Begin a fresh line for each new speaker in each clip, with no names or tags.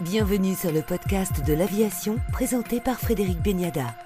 Bienvenue sur le podcast de l'aviation présenté par Frédéric Beniada.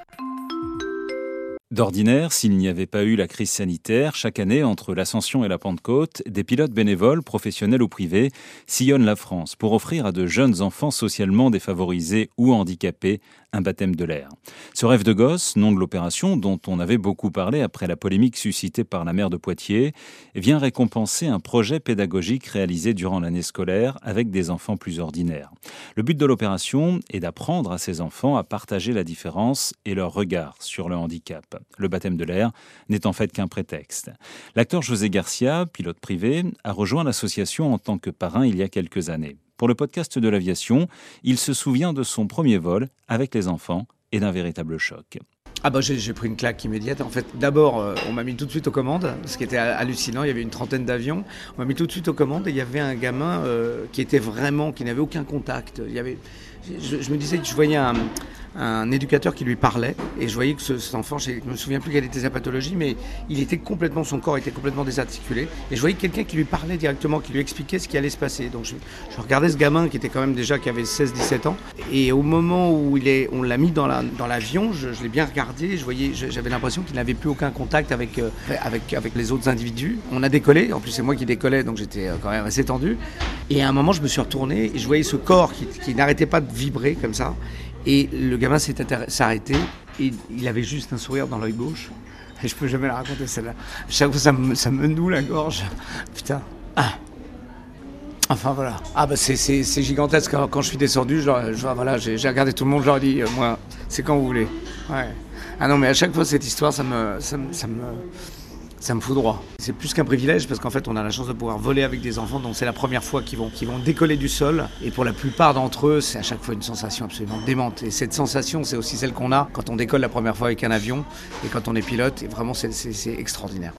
D'ordinaire, s'il n'y avait pas eu la crise sanitaire, chaque année, entre l'Ascension et la Pentecôte, des pilotes bénévoles, professionnels ou privés, sillonnent la France pour offrir à de jeunes enfants socialement défavorisés ou handicapés un baptême de l'air. Ce rêve de gosse, nom de l'opération dont on avait beaucoup parlé après la polémique suscitée par la maire de Poitiers, vient récompenser un projet pédagogique réalisé durant l'année scolaire avec des enfants plus ordinaires. Le but de l'opération est d'apprendre à ces enfants à partager la différence et leur regard sur le handicap. Le baptême de l'air n'est en fait qu'un prétexte. L'acteur José Garcia, pilote privé, a rejoint l'association en tant que parrain il y a quelques années. Pour le podcast de l'aviation, il se souvient de son premier vol avec les enfants et d'un véritable choc.
Ah bah j'ai pris une claque immédiate. En fait, d'abord, euh, on m'a mis tout de suite aux commandes, ce qui était hallucinant. Il y avait une trentaine d'avions. On m'a mis tout de suite aux commandes et il y avait un gamin euh, qui était vraiment, qui n'avait aucun contact. Il y avait, je, je me disais que je voyais un, un éducateur qui lui parlait et je voyais que ce, cet enfant, je ne me souviens plus quelle était sa pathologie, mais il était complètement, son corps était complètement désarticulé et je voyais quelqu'un qui lui parlait directement, qui lui expliquait ce qui allait se passer. Donc je, regardais ce gamin qui était quand même déjà qui avait 16-17 ans et au moment où il est, on l'a mis dans la dans l'avion, je, je l'ai bien regardé, je voyais, j'avais l'impression qu'il n'avait plus aucun contact avec euh, avec avec les autres individus. On a décollé, en plus c'est moi qui décollais, donc j'étais euh, quand même assez tendu. Et à un moment, je me suis retourné et je voyais ce corps qui, qui n'arrêtait pas de vibrer comme ça. Et le gamin s'est arrêté et il avait juste un sourire dans l'œil gauche. Et je peux jamais la raconter celle-là. Chaque fois, ça me, me noue la gorge. Putain. Ah. Enfin voilà. Ah bah c'est gigantesque. Quand, je suis descendu, je voilà, j'ai regardé tout le monde, je leur ai dit, euh, moi, c'est quand vous voulez. Ouais. Ah non, mais à chaque fois, cette histoire, ça me, ça, ça me, ça me fout droit. C'est plus qu'un privilège parce qu'en fait, on a la chance de pouvoir voler avec des enfants dont c'est la première fois qu'ils vont, qu'ils vont décoller du sol. Et pour la plupart d'entre eux, c'est à chaque fois une sensation absolument démente. Et cette sensation, c'est aussi celle qu'on a quand on décolle la première fois avec un avion et quand on est pilote. Et vraiment, c'est extraordinaire.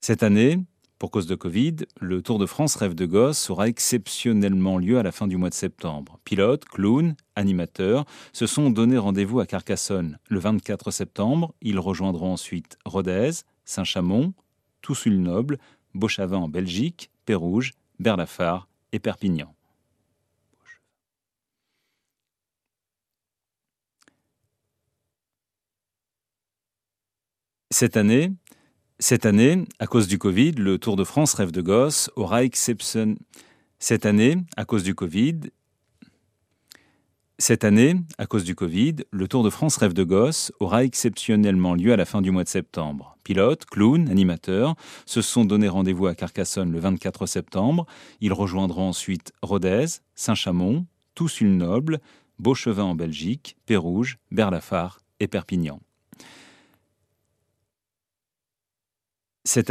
Cette année, pour cause de Covid, le Tour de France Rêve de Gosse aura exceptionnellement lieu à la fin du mois de septembre. Pilotes, clowns, animateurs se sont donné rendez-vous à Carcassonne le 24 septembre. Ils rejoindront ensuite Rodez, Saint-Chamond, Toussul-Noble, Beauchavin en Belgique, Pérouge, Berlafard et Perpignan. Cette année, cette année, à cause du Covid, le Tour de France Rêve de Gosse aura exceptionnellement lieu à la fin du mois de septembre. Pilotes, clowns, animateurs se sont donné rendez-vous à Carcassonne le 24 septembre. Ils rejoindront ensuite Rodez, Saint-Chamond, Toussul-Noble, Beauchevin en Belgique, Pérouge, Berlafard et Perpignan. Cette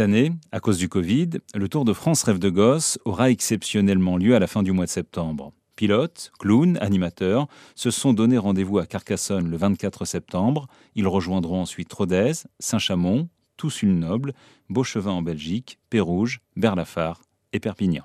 année, à cause du Covid, le Tour de France Rêve de Gosse aura exceptionnellement lieu à la fin du mois de septembre. Pilotes, clowns, animateurs se sont donné rendez-vous à Carcassonne le 24 septembre. Ils rejoindront ensuite Rodez, Saint-Chamond, Toussul-Noble, Beauchevin en Belgique, Pérouge, Berlafard et Perpignan.